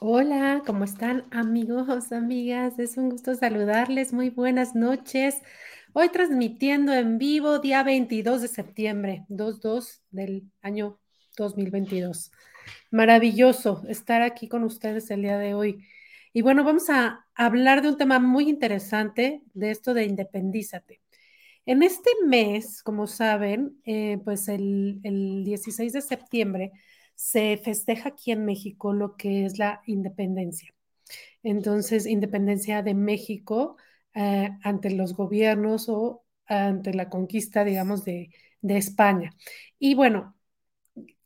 Hola, ¿cómo están amigos, amigas? Es un gusto saludarles. Muy buenas noches. Hoy transmitiendo en vivo día 22 de septiembre, 2-2 del año 2022. Maravilloso estar aquí con ustedes el día de hoy. Y bueno, vamos a hablar de un tema muy interesante, de esto de independízate. En este mes, como saben, eh, pues el, el 16 de septiembre se festeja aquí en México lo que es la independencia. Entonces, independencia de México eh, ante los gobiernos o ante la conquista, digamos, de, de España. Y bueno,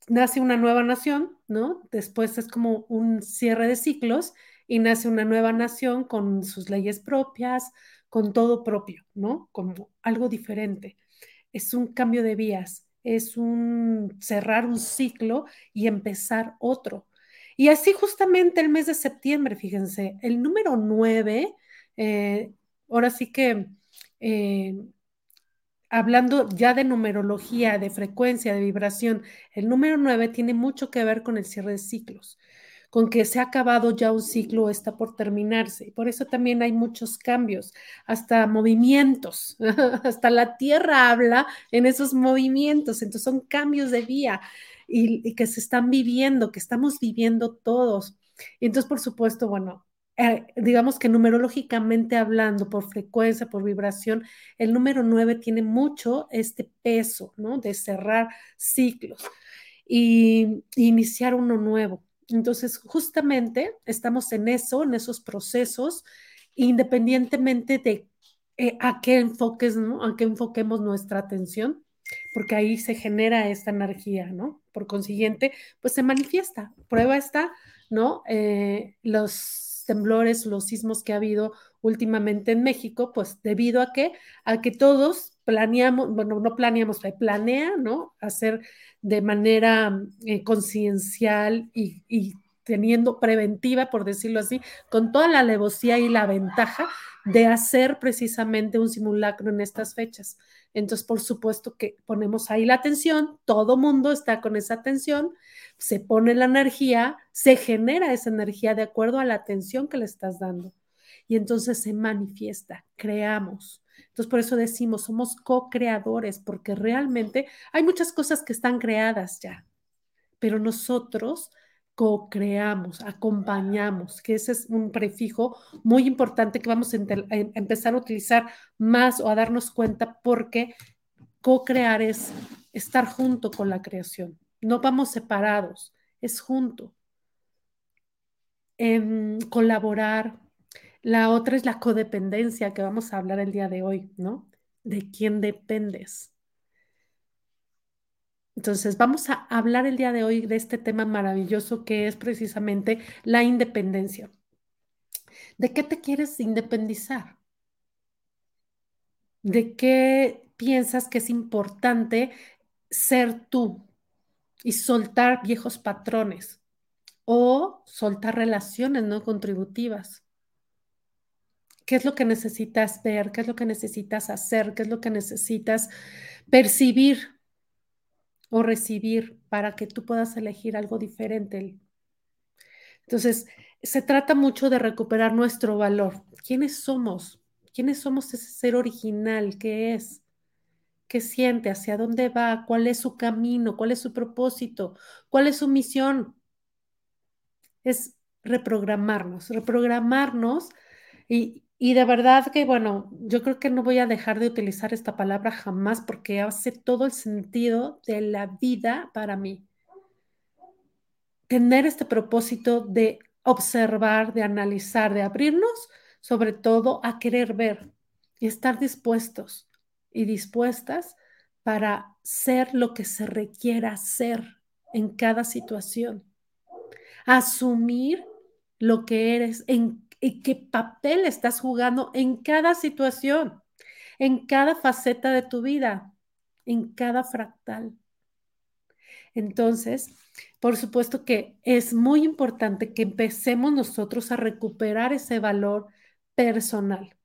nace una nueva nación, ¿no? Después es como un cierre de ciclos y nace una nueva nación con sus leyes propias, con todo propio, ¿no? Como algo diferente. Es un cambio de vías es un cerrar un ciclo y empezar otro. Y así justamente el mes de septiembre, fíjense, el número 9, eh, ahora sí que eh, hablando ya de numerología, de frecuencia, de vibración, el número 9 tiene mucho que ver con el cierre de ciclos con que se ha acabado ya un ciclo, está por terminarse. Y por eso también hay muchos cambios, hasta movimientos, hasta la Tierra habla en esos movimientos, entonces son cambios de vía y, que se están viviendo, que estamos viviendo todos. Y entonces, por supuesto, bueno, eh, digamos que numerológicamente hablando, por frecuencia, por vibración, el número 9 tiene mucho este peso, ¿no? De cerrar ciclos y iniciar uno nuevo. Entonces, justamente estamos en eso, en esos procesos, independientemente de eh, a qué enfoques. A qué enfoquemos nuestra atención, porque ahí se genera esta energía, ¿no? Por consiguiente, pues se manifiesta. Prueba está, ¿no? Eh, los temblores, los sismos que ha habido últimamente en México, pues debido a qué? A que todos planeamos, bueno, no planeamos, planea, ¿no? Hacer de manera eh, conciencial y, teniendo preventiva, por decirlo así, con toda la alevosía y la ventaja de hacer precisamente un simulacro en estas fechas. Entonces, por supuesto que ponemos ahí la atención, todo mundo está con esa atención, se pone la energía, se genera esa energía de acuerdo a la atención que le estás dando. Y entonces se manifiesta, creamos. Entonces, por eso decimos, somos co-creadores, porque realmente hay muchas cosas que están creadas ya, pero nosotros co-creamos, acompañamos, que ese es un prefijo muy importante que vamos a, a empezar a utilizar más o a darnos cuenta porque co-crear es estar junto con la creación. No vamos separados, es junto. En colaborar, la otra es la codependencia que vamos a hablar el día de hoy, ¿no? De quién dependes. Entonces, vamos a hablar el día de hoy de este tema maravilloso que es precisamente la independencia. ¿De qué te quieres independizar? ¿De qué piensas que es importante ser tú y soltar viejos patrones o soltar relaciones no contributivas? Qué es lo que necesitas ver, qué es lo que necesitas hacer, qué es lo que necesitas percibir o recibir para que tú puedas elegir algo diferente. Entonces, se trata mucho de recuperar nuestro valor. ¿Quiénes somos? ¿Quiénes somos ese ser original? ¿Qué es? ¿Qué siente? ¿Hacia dónde va? ¿Cuál es su camino? ¿Cuál es su propósito? ¿Cuál es su misión? Es reprogramarnos, reprogramarnos y, y de verdad que, bueno, yo creo que no voy a dejar de utilizar esta palabra jamás porque hace todo el sentido de la vida para mí. Tener este propósito de observar, de analizar, de abrirnos, sobre todo a querer ver y estar dispuestos y dispuestas para ser lo que se requiera ser en cada situación. Asumir lo que eres en y qué papel estás jugando en cada situación, en cada faceta de tu vida, en cada fractal. Entonces, por supuesto que es muy importante que empecemos nosotros a recuperar ese valor personal,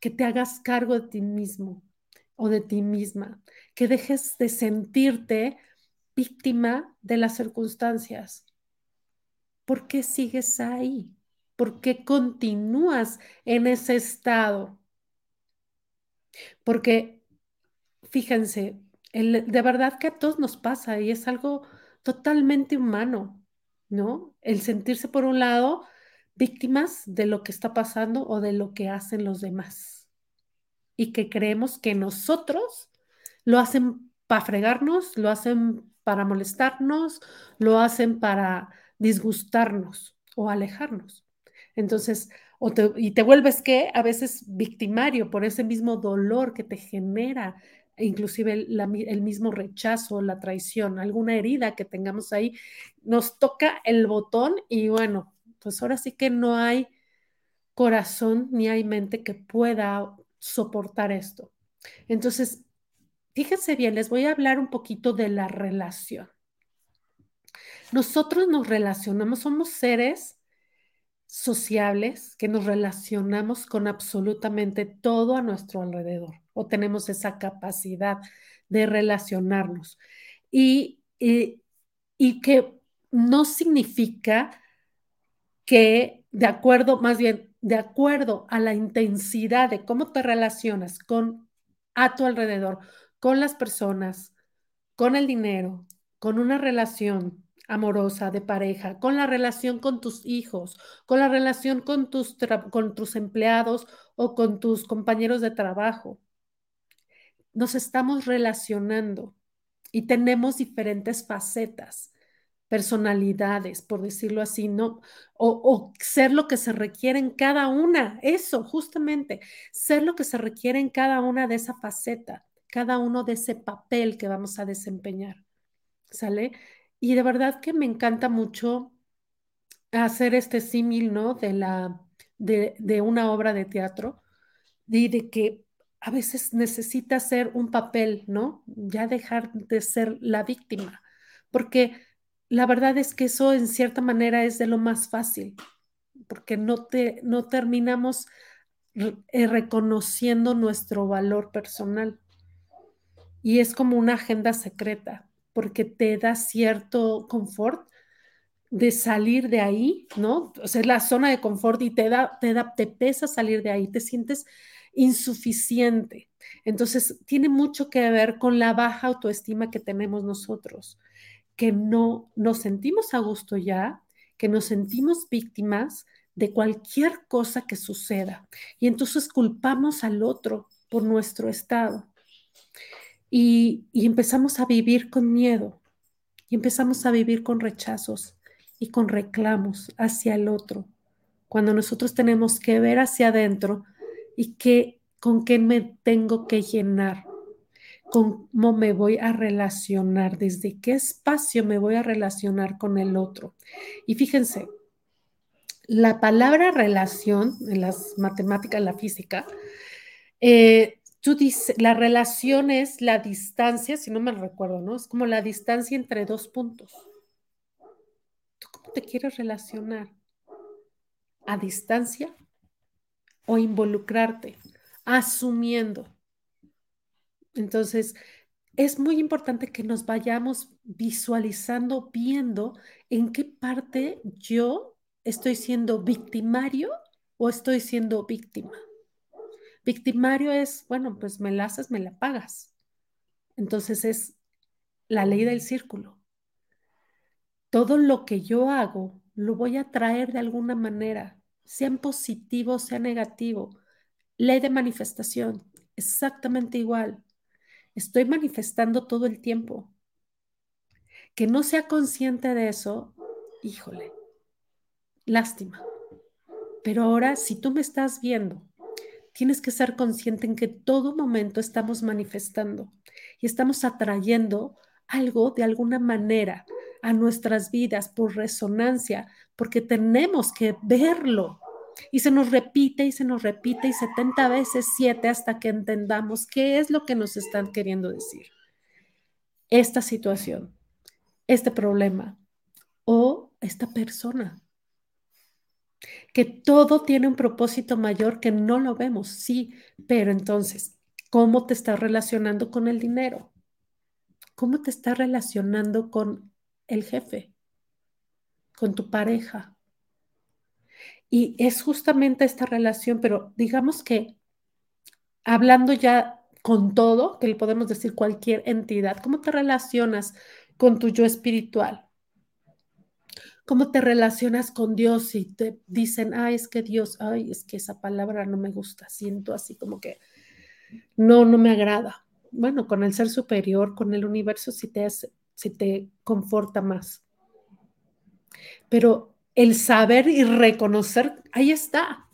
que te hagas cargo de ti mismo o de ti misma, que dejes de sentirte víctima de las circunstancias, ¿por qué sigues ahí? ¿Por qué continúas en ese estado? Porque, fíjense, de verdad que a todos nos pasa y es algo totalmente humano, ¿no? El sentirse, por un lado, víctimas de lo que está pasando o de lo que hacen los demás. Y que creemos que nosotros lo hacen para fregarnos, lo hacen para molestarnos, lo hacen para disgustarnos o alejarnos. Entonces, y te vuelves que a veces victimario por ese mismo dolor que te genera, inclusive el, el mismo rechazo, la traición, alguna herida que tengamos ahí, nos toca el botón y bueno, pues ahora sí que no hay corazón ni hay mente que pueda soportar esto. Entonces, fíjense bien, les voy a hablar un poquito de la relación. Nosotros nos relacionamos, somos seres sociables que nos relacionamos con absolutamente todo a nuestro alrededor o tenemos esa capacidad de relacionarnos. Y, y, y que no significa que de acuerdo, más bien, de acuerdo a la intensidad de cómo te relacionas con a tu alrededor, con las personas, con el dinero, con una relación amorosa de pareja, con la relación con tus hijos, con la relación con tus, con tus empleados o con tus compañeros de trabajo. Nos estamos relacionando y tenemos diferentes facetas personalidades, por decirlo así, ¿no? O, o, ser lo que se requiere en cada una, eso, justamente, ser lo que se requiere en cada una de esa faceta, cada uno de ese papel que vamos a desempeñar, ¿sale? Y de verdad que me encanta mucho hacer este símil, ¿no? De, la, de, de una obra de teatro y de que a veces necesita ser un papel, ¿no? Ya dejar de ser la víctima, porque la verdad es que eso en cierta manera es de lo más fácil, porque no, te, no terminamos eh, reconociendo nuestro valor personal. Y es como una agenda secreta, porque te da cierto confort de salir de ahí, ¿no? O sea, es la zona de confort y te da, te da, te pesa salir de ahí, te sientes insuficiente. Entonces, tiene mucho que ver con la baja autoestima que tenemos nosotros que no nos sentimos a gusto ya, que nos sentimos víctimas de cualquier cosa que suceda. Y entonces culpamos al otro por nuestro estado. Y, empezamos a vivir con miedo. Y empezamos a vivir con rechazos y con reclamos hacia el otro. Cuando nosotros tenemos que ver hacia adentro y que, con qué me tengo que llenar cómo me voy a relacionar, desde qué espacio me voy a relacionar con el otro. Y fíjense, la palabra relación en las matemáticas, en la física, eh, la relación es la distancia, si no me recuerdo, ¿no? Es como la distancia entre dos puntos. ¿Tú cómo te quieres relacionar? ¿A distancia o involucrarte? Asumiendo entonces, es muy importante que nos vayamos visualizando, viendo en qué parte yo estoy siendo victimario o estoy siendo víctima. Victimario es, bueno, pues me la haces, me la pagas. Entonces es la ley del círculo. Todo lo que yo hago lo voy a traer de alguna manera, sea positivo, sea negativo. Ley de manifestación, exactamente igual estoy manifestando todo el tiempo. Que no sea consciente de eso, híjole, lástima. Pero ahora, si tú me estás viendo, tienes que ser consciente en que todo momento estamos manifestando y estamos atrayendo algo de alguna manera a nuestras vidas por resonancia, porque tenemos que verlo. Y se nos repite y se nos repite y 70 veces 7 hasta que entendamos qué es lo que nos están queriendo decir. Esta situación, este problema o esta persona. Que todo tiene un propósito mayor que no lo vemos, sí, pero entonces, ¿cómo te estás relacionando con el dinero? ¿Cómo te estás relacionando con el jefe? con tu pareja. Y es justamente esta relación, pero digamos que hablando ya con todo, que le podemos decir cualquier entidad, ¿cómo te relacionas con tu yo espiritual? ¿Cómo te relacionas con Dios y te dicen, ay, es que Dios, ay, es que esa palabra no me gusta, siento así como que no, no me agrada? Bueno, con el ser superior, con el universo, si te, hace, si te conforta más. Pero el saber y reconocer, ahí está.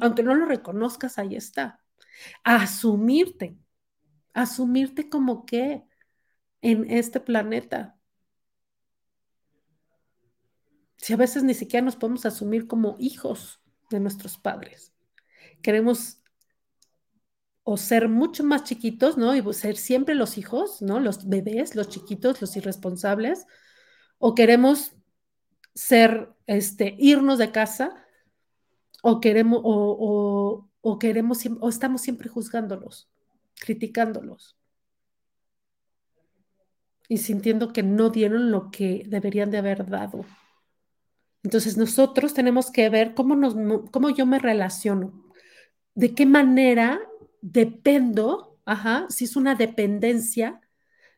Aunque no lo reconozcas, ahí está. Asumirte, asumirte como que en este planeta. Si a veces ni siquiera nos podemos asumir como hijos de nuestros padres. Queremos o ser mucho más chiquitos, ¿no? Y ser siempre los hijos, ¿no? Los bebés, los chiquitos, los irresponsables. O queremos ser, este, irnos de casa o queremos, o, o, queremos, o estamos siempre juzgándolos, criticándolos y sintiendo que no dieron lo que deberían de haber dado. Entonces nosotros tenemos que ver cómo, nos, cómo yo me relaciono, de qué manera dependo, ajá, si es una dependencia,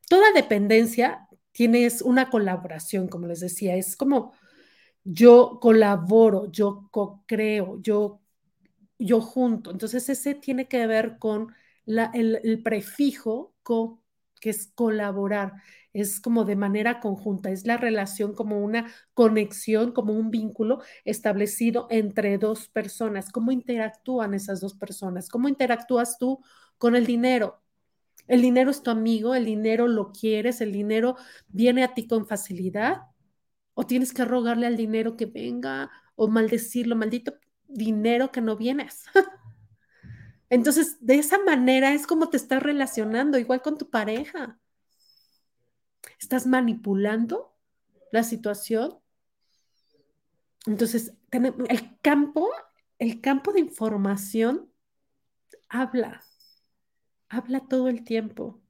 toda dependencia tiene una colaboración, como les decía, es como yo colaboro, yo co-creo, yo, yo junto. Entonces ese tiene que ver con la, el, prefijo co, que es colaborar, es como de manera conjunta, es la relación como una conexión, como un vínculo establecido entre dos personas. ¿Cómo interactúan esas dos personas? ¿Cómo interactúas tú con el dinero? El dinero es tu amigo, el dinero lo quieres, el dinero viene a ti con facilidad o tienes que rogarle al dinero que venga o maldecirlo, maldito dinero que no vienes. Entonces, de esa manera es como te estás relacionando, igual con tu pareja. Estás manipulando la situación. Entonces, el campo, el campo de información habla, habla todo el tiempo.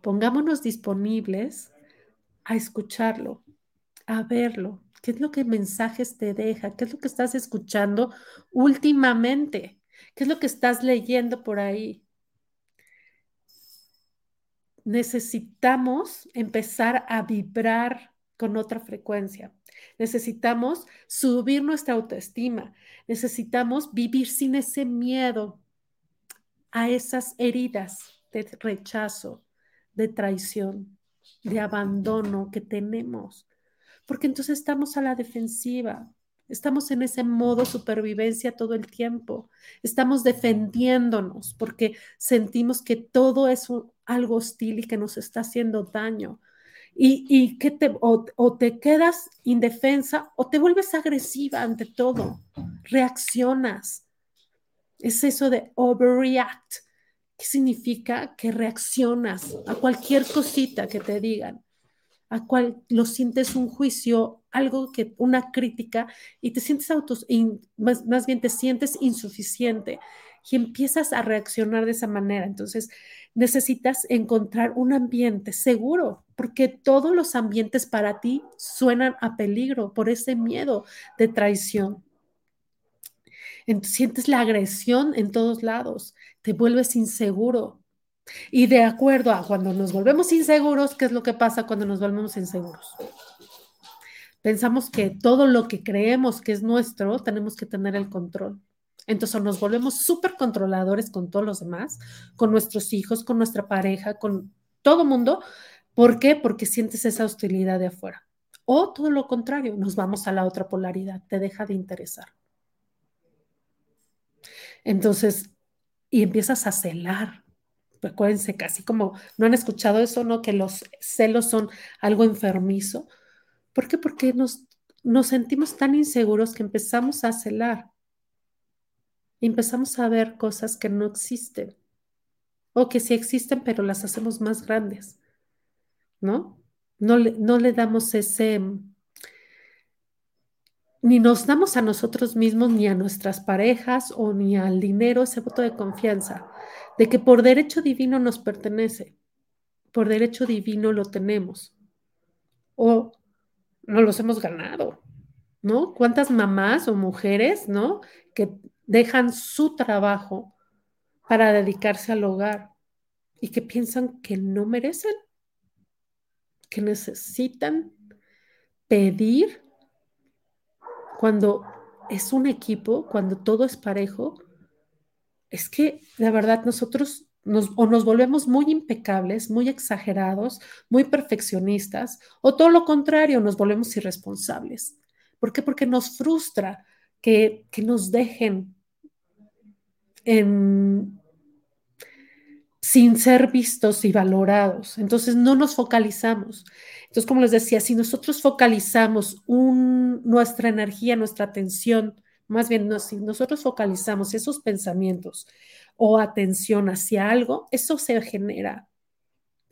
Pongámonos disponibles a escucharlo a verlo. ¿Qué es lo que mensajes te deja? ¿Qué es lo que estás escuchando últimamente? ¿Qué es lo que estás leyendo por ahí? Necesitamos empezar a vibrar con otra frecuencia. Necesitamos subir nuestra autoestima. Necesitamos vivir sin ese miedo a esas heridas de rechazo, de traición, de abandono que tenemos porque entonces estamos a la defensiva, estamos en ese modo supervivencia todo el tiempo, estamos defendiéndonos porque sentimos que todo es algo hostil y que nos está haciendo daño. Y, que te, o, o te quedas indefensa o te vuelves agresiva ante todo, reaccionas. Es eso de overreact. ¿Qué significa? Que reaccionas a cualquier cosita que te digan a cual lo sientes un juicio, algo que, una crítica, y te sientes autos, más, más bien te sientes insuficiente y empiezas a reaccionar de esa manera. Entonces, necesitas encontrar un ambiente seguro, porque todos los ambientes para ti suenan a peligro por ese miedo de traición. Sientes la agresión en todos lados, te vuelves inseguro, y de acuerdo a cuando nos volvemos inseguros, ¿qué es lo que pasa cuando nos volvemos inseguros? Pensamos que todo lo que creemos que es nuestro, tenemos que tener el control. Entonces nos volvemos súper controladores con todos los demás, con nuestros hijos, con nuestra pareja, con todo mundo. ¿Por qué? Porque sientes esa hostilidad de afuera. O todo lo contrario, nos vamos a la otra polaridad, te deja de interesar. Entonces, y empiezas a celar, acuérdense, casi como no han escuchado eso, ¿no? Que los celos son algo enfermizo. ¿Por qué? Porque nos, nos sentimos tan inseguros que empezamos a celar. Empezamos a ver cosas que no existen. O que sí existen, pero las hacemos más grandes. ¿No? No le, no le damos ese, ni nos damos a nosotros mismos, ni a nuestras parejas o ni al dinero ese voto de confianza, de que por derecho divino nos pertenece, por derecho divino lo tenemos. O no los hemos ganado, ¿no? ¿Cuántas mamás o mujeres, ¿no? Que dejan su trabajo para dedicarse al hogar y que piensan que no merecen, que necesitan pedir cuando es un equipo, cuando todo es parejo, es que de verdad nosotros nos, o nos volvemos muy impecables, muy exagerados, muy perfeccionistas, o todo lo contrario, nos volvemos irresponsables. ¿Por qué? Porque nos frustra que, que nos dejen en, sin ser vistos y valorados. Entonces no nos focalizamos. Entonces, como les decía, si nosotros focalizamos nuestra energía, nuestra atención, más bien, no, si nosotros focalizamos esos pensamientos o atención hacia algo, eso se genera.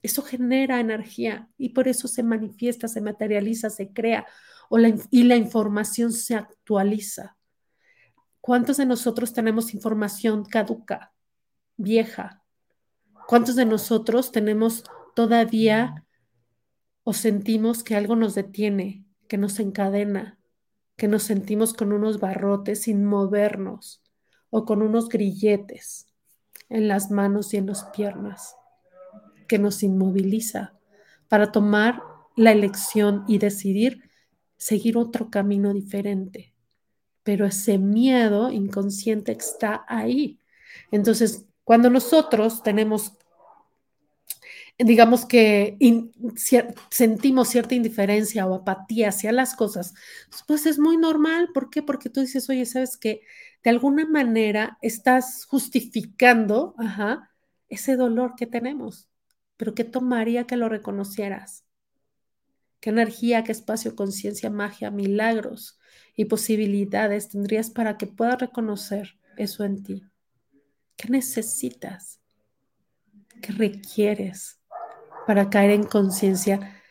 Eso genera energía y por eso se manifiesta, se materializa, se crea y la información se actualiza. ¿Cuántos de nosotros tenemos información caduca, vieja? ¿Cuántos de nosotros tenemos todavía o sentimos que algo nos detiene, que nos encadena, que nos sentimos con unos barrotes sin movernos o con unos grilletes en las manos y en las piernas, que nos inmoviliza para tomar la elección y decidir seguir otro camino diferente. Pero ese miedo inconsciente está ahí. Entonces, cuando nosotros tenemos digamos que sentimos cierta indiferencia o apatía hacia las cosas, pues es muy normal. ¿Por qué? Porque tú dices, oye, ¿sabes que De alguna manera estás justificando ese dolor que tenemos, pero ¿qué tomaría que lo reconocieras? ¿Qué energía, qué espacio, conciencia, magia, milagros y posibilidades tendrías para que puedas reconocer eso en ti? ¿Qué necesitas? ¿Qué requieres? Para caer en conciencia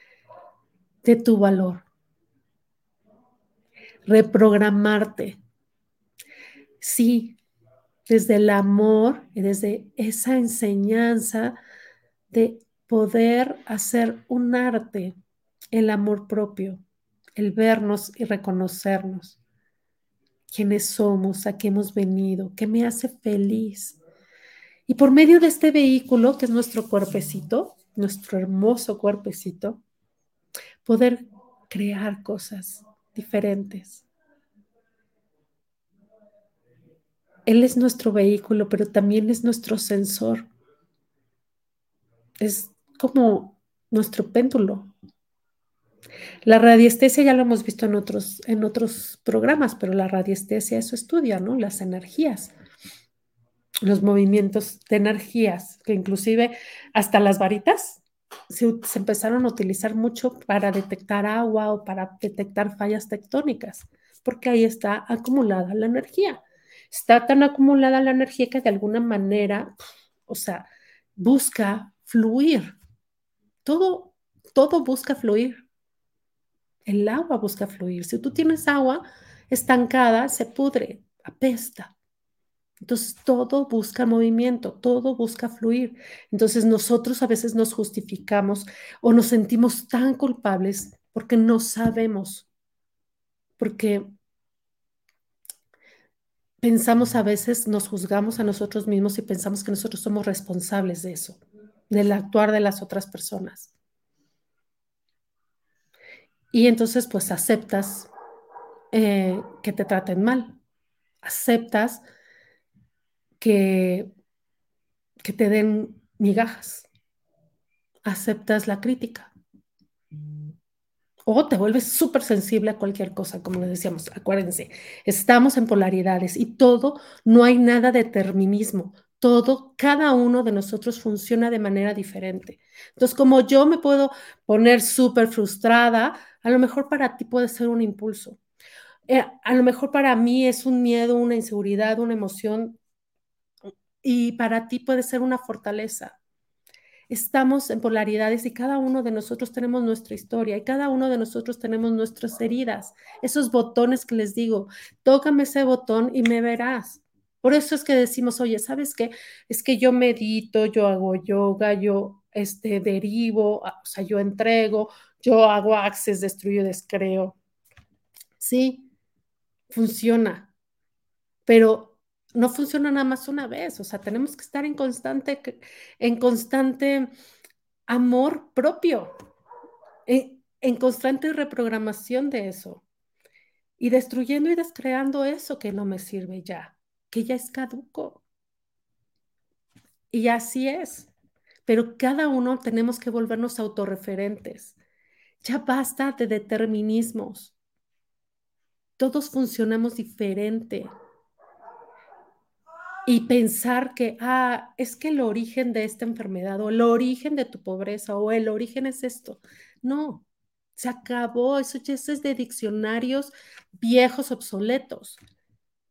de tu valor. Reprogramarte. Sí, desde el amor y desde esa enseñanza de poder hacer un arte, el amor propio, el vernos y reconocernos. Quiénes somos, a qué hemos venido, qué me hace feliz. Y por medio de este vehículo, que es nuestro cuerpecito, nuestro hermoso cuerpecito, poder crear cosas diferentes. Él es nuestro vehículo, pero también es nuestro sensor. Es como nuestro péndulo. La radiestesia ya lo hemos visto en otros, en otros programas, pero la radiestesia eso estudia, ¿no? Las energías los movimientos de energías, que inclusive hasta las varitas se, empezaron a utilizar mucho para detectar agua o para detectar fallas tectónicas, porque ahí está acumulada la energía. Está tan acumulada la energía que de alguna manera, o sea, busca fluir. Todo, todo busca fluir. El agua busca fluir. Si tú tienes agua estancada, se pudre, apesta. Entonces todo busca movimiento, todo busca fluir. Entonces nosotros a veces nos justificamos o nos sentimos tan culpables porque no sabemos, porque pensamos a veces, nos juzgamos a nosotros mismos y pensamos que nosotros somos responsables de eso, del actuar de las otras personas. Y entonces pues aceptas eh, que te traten mal, aceptas que, que te den migajas. Aceptas la crítica. O te vuelves súper sensible a cualquier cosa, como les decíamos. Acuérdense, estamos en polaridades y todo, no hay nada de determinismo. Todo, cada uno de nosotros funciona de manera diferente. Entonces, como yo me puedo poner súper frustrada, a lo mejor para ti puede ser un impulso. Eh, a lo mejor para mí es un miedo, una inseguridad, una emoción y para ti puede ser una fortaleza. Estamos en polaridades y cada uno de nosotros tenemos nuestra historia y cada uno de nosotros tenemos nuestras heridas, esos botones que les digo, tócame ese botón y me verás. Por eso es que decimos, oye, ¿sabes qué? Es que yo medito, yo hago yoga, yo este, derivo, ah, o sea, yo entrego, yo hago access, destruyo, descreo. Sí, funciona, pero no funciona nada más una vez, o sea, tenemos que estar en constante, en constante amor propio, en, en constante reprogramación de eso y destruyendo y descreando eso que no me sirve ya, que ya es caduco. Y así es. Pero cada uno tenemos que volvernos autorreferentes. Ya basta de determinismos. Todos funcionamos diferente. Y pensar que, ah, es que el origen de esta enfermedad o el origen de tu pobreza o el origen es esto. No, se acabó. Eso ya es de diccionarios viejos, obsoletos.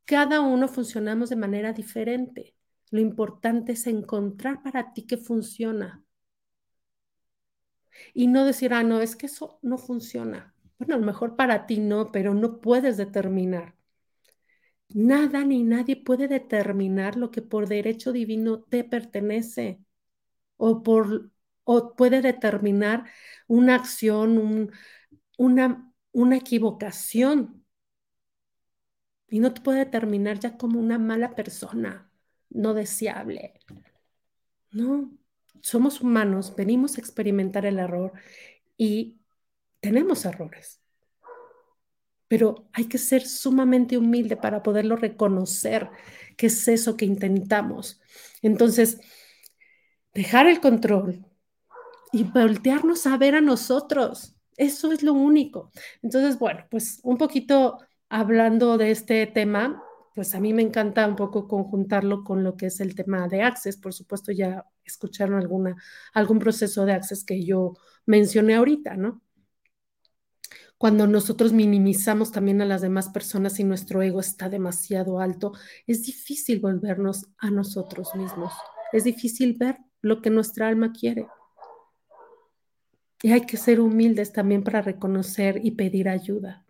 Cada uno funcionamos de manera diferente. Lo importante es encontrar para ti qué funciona. Y no decir, ah, no, es que eso no funciona. Bueno, a lo mejor para ti no, pero no puedes determinar. Nada ni nadie puede determinar lo que por derecho divino te pertenece o, por, o puede determinar una acción, una, una equivocación. Y no te puede determinar ya como una mala persona, no deseable. No, somos humanos, venimos a experimentar el error y tenemos errores. Pero hay que ser sumamente humilde para poderlo reconocer, que es eso que intentamos. Entonces, dejar el control y voltearnos a ver a nosotros. Eso es lo único. Entonces, bueno, pues un poquito hablando de este tema, pues a mí me encanta un poco conjuntarlo con lo que es el tema de Access. Por supuesto, ya escucharon alguna, algún proceso de Access que yo mencioné ahorita, ¿no? Cuando nosotros minimizamos también a las demás personas y nuestro ego está demasiado alto, es difícil volvernos a nosotros mismos. Es difícil ver lo que nuestra alma quiere. Y hay que ser humildes también para reconocer y pedir ayuda.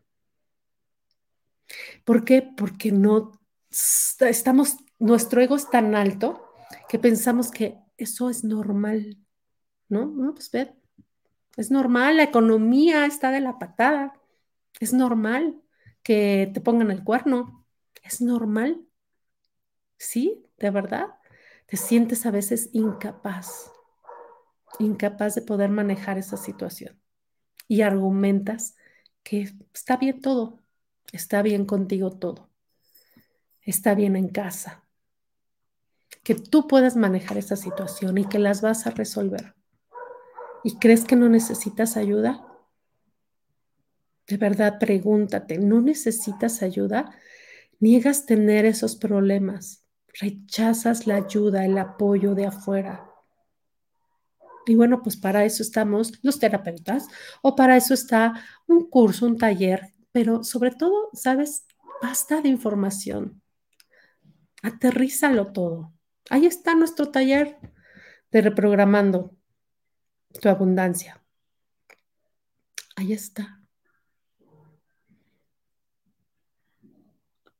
¿Por qué? Porque no estamos, nuestro ego es tan alto que pensamos que eso es normal, ¿no? No, pues ve, es normal, la economía está de la patada, es normal que te pongan el cuerno, es normal, ¿sí? ¿De verdad? Te sientes a veces incapaz, incapaz de poder manejar esa situación y argumentas que está bien todo, está bien contigo todo, está bien en casa, que tú puedas manejar esa situación y que las vas a resolver. ¿Y crees que no necesitas ayuda? De verdad, pregúntate, ¿no necesitas ayuda? Niegas tener esos problemas, rechazas la ayuda, el apoyo de afuera. Y bueno, pues para eso estamos los terapeutas o para eso está un curso, un taller, pero sobre todo, ¿sabes? Basta de información. Aterrízalo todo. Ahí está nuestro taller de reprogramando tu abundancia. Ahí está.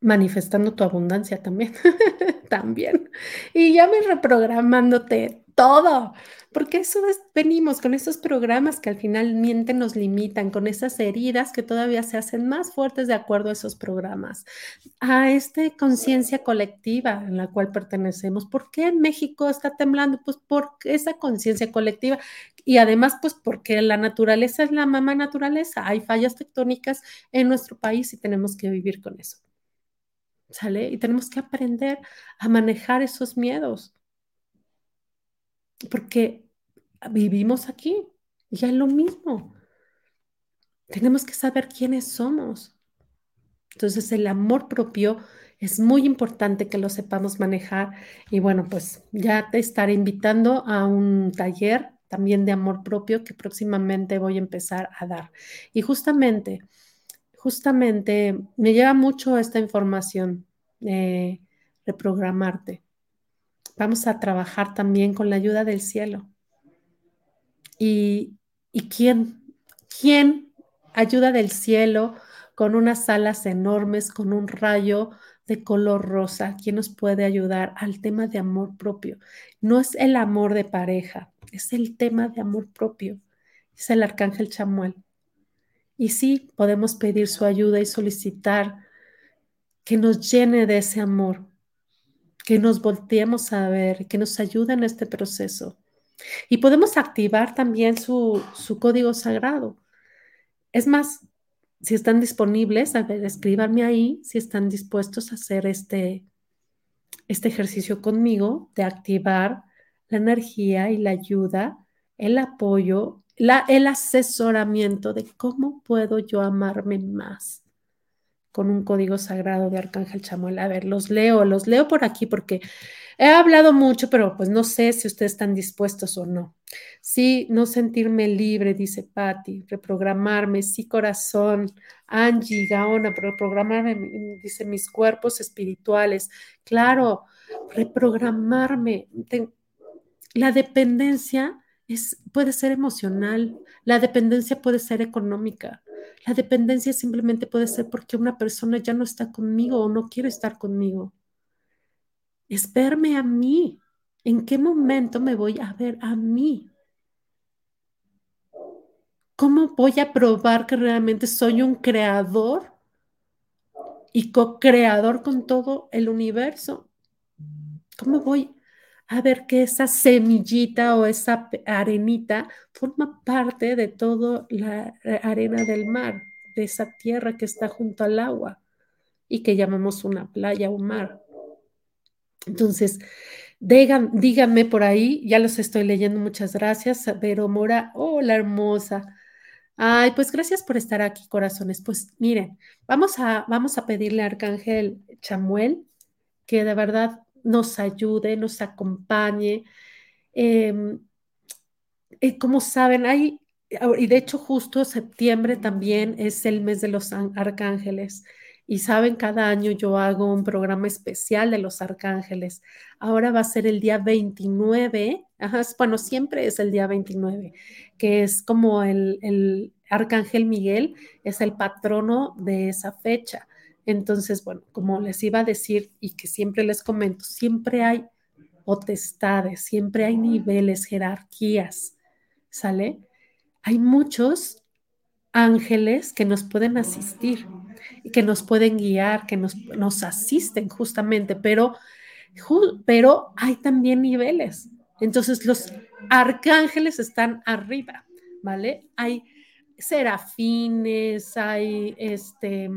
Manifestando tu abundancia también. también. Y ya me reprogramándote todo, porque eso es, venimos con esos programas que al final mienten, nos limitan, con esas heridas que todavía se hacen más fuertes de acuerdo a esos programas, a esta conciencia colectiva en la cual pertenecemos. ¿Por qué México está temblando? Pues por esa conciencia colectiva y además pues porque la naturaleza es la mamá naturaleza, hay fallas tectónicas en nuestro país y tenemos que vivir con eso. ¿Sale? Y tenemos que aprender a manejar esos miedos porque vivimos aquí, ya es lo mismo. Tenemos que saber quiénes somos. Entonces el amor propio es muy importante que lo sepamos manejar y bueno, pues ya te estaré invitando a un taller también de amor propio que próximamente voy a empezar a dar. Y justamente, justamente me lleva mucho esta información de reprogramarte vamos a trabajar también con la ayuda del cielo. ¿Y, y quién? ¿Quién ayuda del cielo con unas alas enormes, con un rayo de color rosa? ¿Quién nos puede ayudar al tema de amor propio? No es el amor de pareja, es el tema de amor propio. es el arcángel Chamuel. Y sí, podemos pedir su ayuda y solicitar que nos llene de ese amor, que nos volteemos a ver, que nos ayude en este proceso. Y podemos activar también su, su código sagrado. Es más, si están disponibles, a ver, escríbanme ahí si están dispuestos a hacer este, este ejercicio conmigo de activar la energía y la ayuda, el apoyo, el asesoramiento de cómo puedo yo amarme más con un código sagrado de Arcángel Chamuel. A ver, los leo, los leo por aquí porque he hablado mucho, pero pues no sé si ustedes están dispuestos o no. Sí, no sentirme libre, dice Patti, reprogramarme, sí, corazón, Angie, Gaona, reprogramarme, dice mis cuerpos espirituales. Claro, reprogramarme. La dependencia puede ser emocional, la dependencia puede ser económica, la dependencia simplemente puede ser porque una persona ya no está conmigo o no quiere estar conmigo. Es verme a mí. ¿En qué momento me voy a ver a mí? ¿Cómo voy a probar que realmente soy un creador y co-creador con todo el universo? ¿Cómo voy a ver que esa semillita o esa arenita forma parte de toda la arena del mar, de esa tierra que está junto al agua y que llamamos una playa o mar. Entonces, díganme por ahí, ya los estoy leyendo, muchas gracias. Vero Mora, hola hermosa. Ay, pues gracias por estar aquí, corazones. Pues miren, vamos a, vamos a pedirle a Arcángel Chamuel que de verdad nos ayude, nos acompañe. Em, eh, como saben, hay, y de hecho justo septiembre también es el mes de los arcángeles. Y saben, cada año yo hago un programa especial de los arcángeles. Ahora va a ser el día 29, bueno, siempre es el día 29, que es como el, el arcángel Miguel, es el patrono de esa fecha. Entonces, bueno, como les iba a decir y que siempre les comento, siempre hay potestades, siempre hay niveles, jerarquías, ¿sale? Hay muchos ángeles que nos pueden asistir que nos pueden guiar, que nos, nos asisten justamente, pero, pero hay también niveles. Entonces, los arcángeles están arriba, ¿vale? Hay serafines, hay este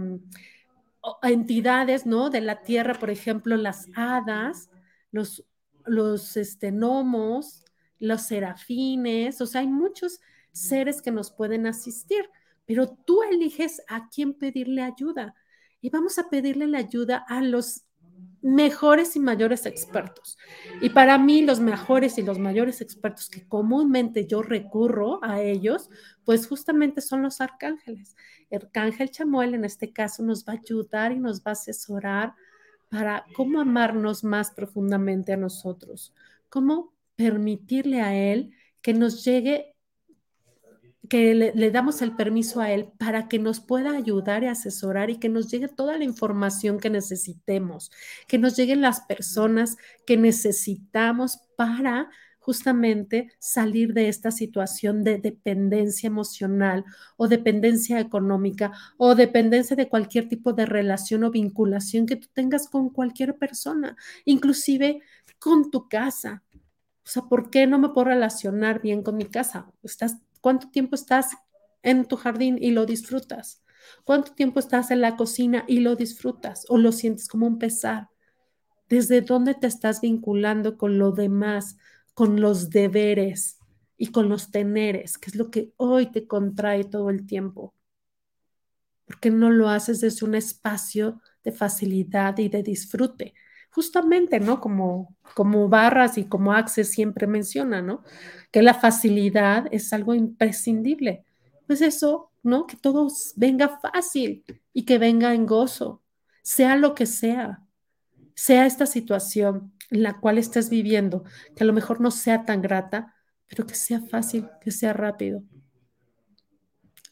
entidades, ¿no? De la tierra, por ejemplo, las hadas, los, los este, gnomos, los serafines, o sea, hay muchos seres que nos pueden asistir, pero tú eliges a quién pedirle ayuda. Y vamos a pedirle la ayuda a los mejores y mayores expertos. Y para mí los mejores y los mayores expertos que comúnmente yo recurro a ellos, pues justamente son los arcángeles. El arcángel Chamuel en este caso nos va a ayudar y nos va a asesorar para cómo amarnos más profundamente a nosotros, cómo permitirle a él que nos llegue que le, damos el permiso a Él para que nos pueda ayudar y asesorar y que nos llegue toda la información que necesitemos, que nos lleguen las personas que necesitamos para justamente salir de esta situación de dependencia emocional o dependencia económica o dependencia de cualquier tipo de relación o vinculación que tú tengas con cualquier persona, inclusive con tu casa. O sea, ¿por qué no me puedo relacionar bien con mi casa? Estás ¿Cuánto tiempo estás en tu jardín y lo disfrutas? ¿Cuánto tiempo estás en la cocina y lo disfrutas o lo sientes como un pesar? ¿Desde dónde te estás vinculando con lo demás, con los deberes y con los teneres, que es lo que hoy te contrae todo el tiempo? ¿Por qué no lo haces desde un espacio de facilidad y de disfrute? Justamente, ¿no? Como, como Barras y como Access siempre menciona, ¿no? Que la facilidad es algo imprescindible. Pues eso, ¿no? Que todo venga fácil y que venga en gozo, sea lo que sea, sea esta situación en la cual estés viviendo, que a lo mejor no sea tan grata, pero que sea fácil, que sea rápido.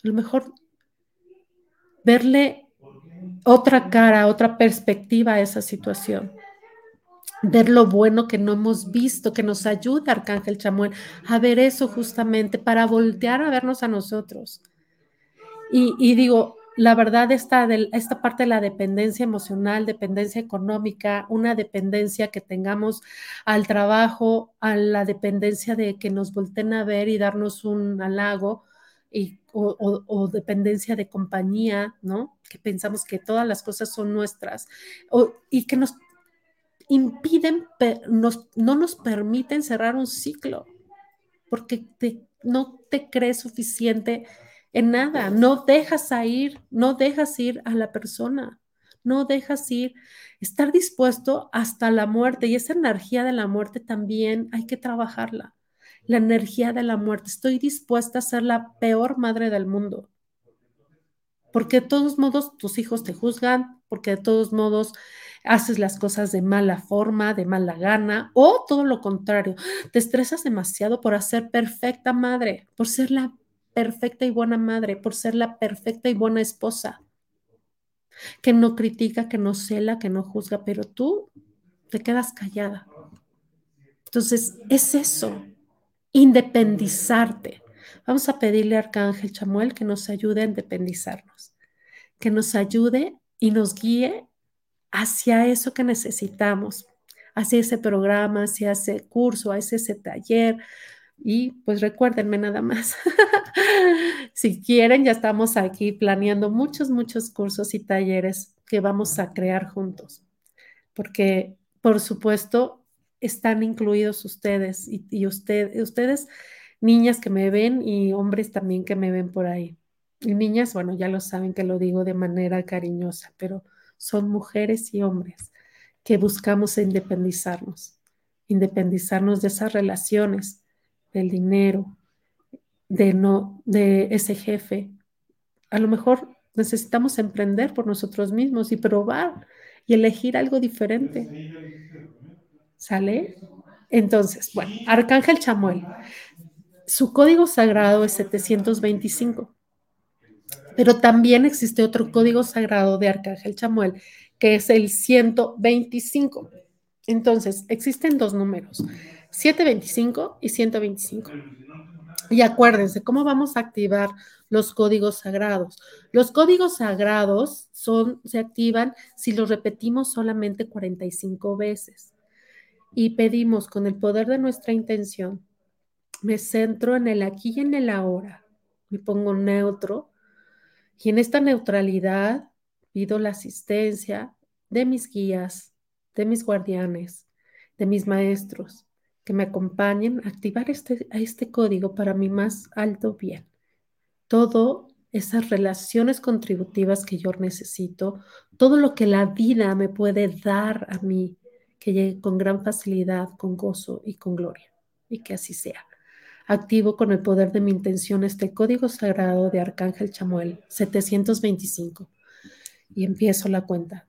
A lo mejor verle otra cara, otra perspectiva a esa situación ver lo bueno que no hemos visto, que nos ayuda Arcángel Chamuel a ver eso justamente para voltear a vernos a nosotros. Y, digo, la verdad, esta, de, esta parte de la dependencia emocional, dependencia económica, una dependencia que tengamos al trabajo, a la dependencia de que nos volteen a ver y darnos un halago, y, o, o, o, dependencia de compañía, ¿no? Que pensamos que todas las cosas son nuestras o, y que nos impiden, nos, no nos permiten cerrar un ciclo porque te, no te crees suficiente en nada, no dejas a ir, no dejas ir a la persona, no dejas ir, estar dispuesto hasta la muerte y esa energía de la muerte también hay que trabajarla. La energía de la muerte, estoy dispuesta a ser la peor madre del mundo. Porque de todos modos tus hijos te juzgan, porque de todos modos haces las cosas de mala forma, de mala gana, o todo lo contrario, te estresas demasiado por hacer perfecta madre, por ser la perfecta y buena madre, por ser la perfecta y buena esposa, que no critica, que no cela, que no juzga, pero tú te quedas callada. Entonces, es eso, independizarte. Vamos a pedirle a Arcángel Chamuel que nos ayude a independizarnos, que nos ayude y nos guíe hacia eso que necesitamos, hacia ese programa, hacia ese curso, hacia ese taller, y pues recuérdenme nada más. si quieren, ya estamos aquí planeando muchos, muchos cursos y talleres que vamos a crear juntos. Porque, por supuesto, están incluidos ustedes y, y usted, ustedes, niñas que me ven y hombres también que me ven por ahí. Y niñas, bueno, ya lo saben que lo digo de manera cariñosa, pero son mujeres y hombres que buscamos independizarnos, independizarnos de esas relaciones del dinero, de no, de ese jefe. A lo mejor necesitamos emprender por nosotros mismos y probar y elegir algo diferente. ¿Sale? Entonces, bueno, Arcángel Chamuel, su código sagrado es 725, pero también existe otro código sagrado de Arcángel Chamuel, que es el 125. Entonces, existen dos números. 725 y 125. Y acuérdense, ¿cómo vamos a activar los códigos sagrados? Los códigos sagrados son, se activan si los repetimos solamente 45 veces y pedimos con el poder de nuestra intención, me centro en el aquí y en el ahora, me pongo neutro y en esta neutralidad pido la asistencia de mis guías, de mis guardianes, de mis maestros, que me acompañen a activar este, a este código para mi más alto bien. Todo esas relaciones contributivas que yo necesito, todo lo que la vida me puede dar a mí, que llegue con gran facilidad, con gozo y con gloria. Y que así sea. Activo con el poder de mi intención este código sagrado de Arcángel Chamuel 725 y empiezo la cuenta.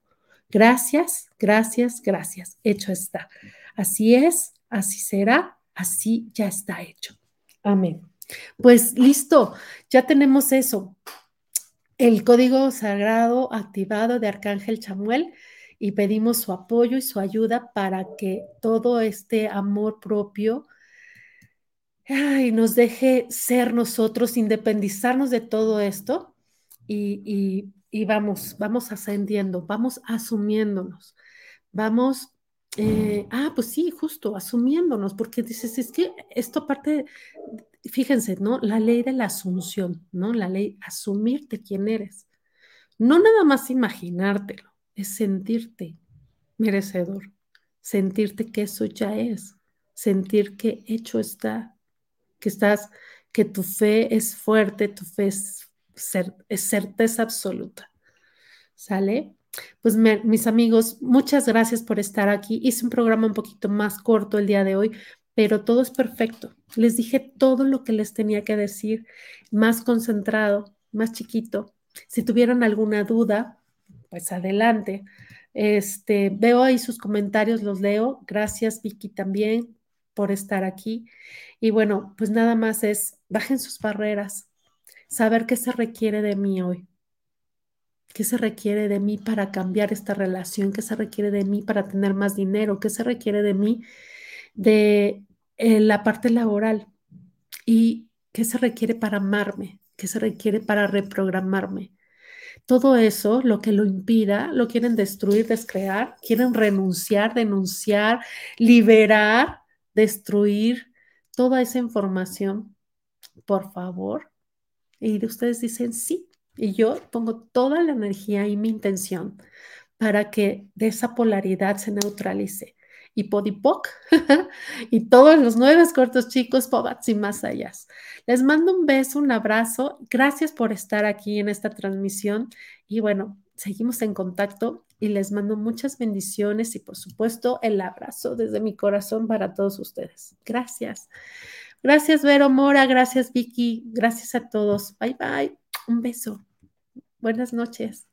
Gracias, gracias, gracias. Hecho está. Así es, así será, así ya está hecho. Amén. Pues listo, ya tenemos eso. El código sagrado activado de Arcángel Chamuel y pedimos su apoyo y su ayuda para que todo este amor propio ay, nos deje ser nosotros, independizarnos de todo esto y, y y vamos, vamos ascendiendo, vamos asumiéndonos, vamos eh, ah, pues sí, justo, asumiéndonos, porque dices, es que esto aparte, fíjense, ¿no? La ley de la asunción, ¿no? La ley, asumirte quién eres. No nada más imaginártelo, es sentirte merecedor, sentirte que eso ya es, sentir que hecho está, que estás, que tu fe es fuerte, tu fe es, es certeza absoluta. ¿Sale? Pues mis amigos, muchas gracias por estar aquí. Hice un programa un poquito más corto el día de hoy, pero todo es perfecto. Les dije todo lo que les tenía que decir, más concentrado, más chiquito. Si tuvieron alguna duda, pues adelante. Este, veo ahí sus comentarios, los leo. Gracias, Vicky, también por estar aquí. Y bueno, pues nada más es, bajen sus barreras, saber qué se requiere de mí hoy. ¿Qué se requiere de mí para cambiar esta relación? ¿Qué se requiere de mí para tener más dinero? ¿Qué se requiere de mí de eh, la parte laboral? ¿Y qué se requiere para amarme? ¿Qué se requiere para reprogramarme? Todo eso, lo que lo impida, lo quieren destruir, descrear, quieren renunciar, denunciar, liberar, destruir toda esa información. Por favor. Y ustedes dicen, sí, y yo pongo toda la energía y mi intención para que de esa polaridad se neutralice. Y Podipoc y todos los nueve cortos chicos, Pobats y más allá. Les mando un beso, un abrazo. Gracias por estar aquí en esta transmisión. Y bueno, seguimos en contacto y les mando muchas bendiciones y por supuesto el abrazo desde mi corazón para todos ustedes. Gracias. Gracias, Vero Mora. Gracias, Vicky. Gracias a todos. Bye, bye. Un beso. Buenas noches.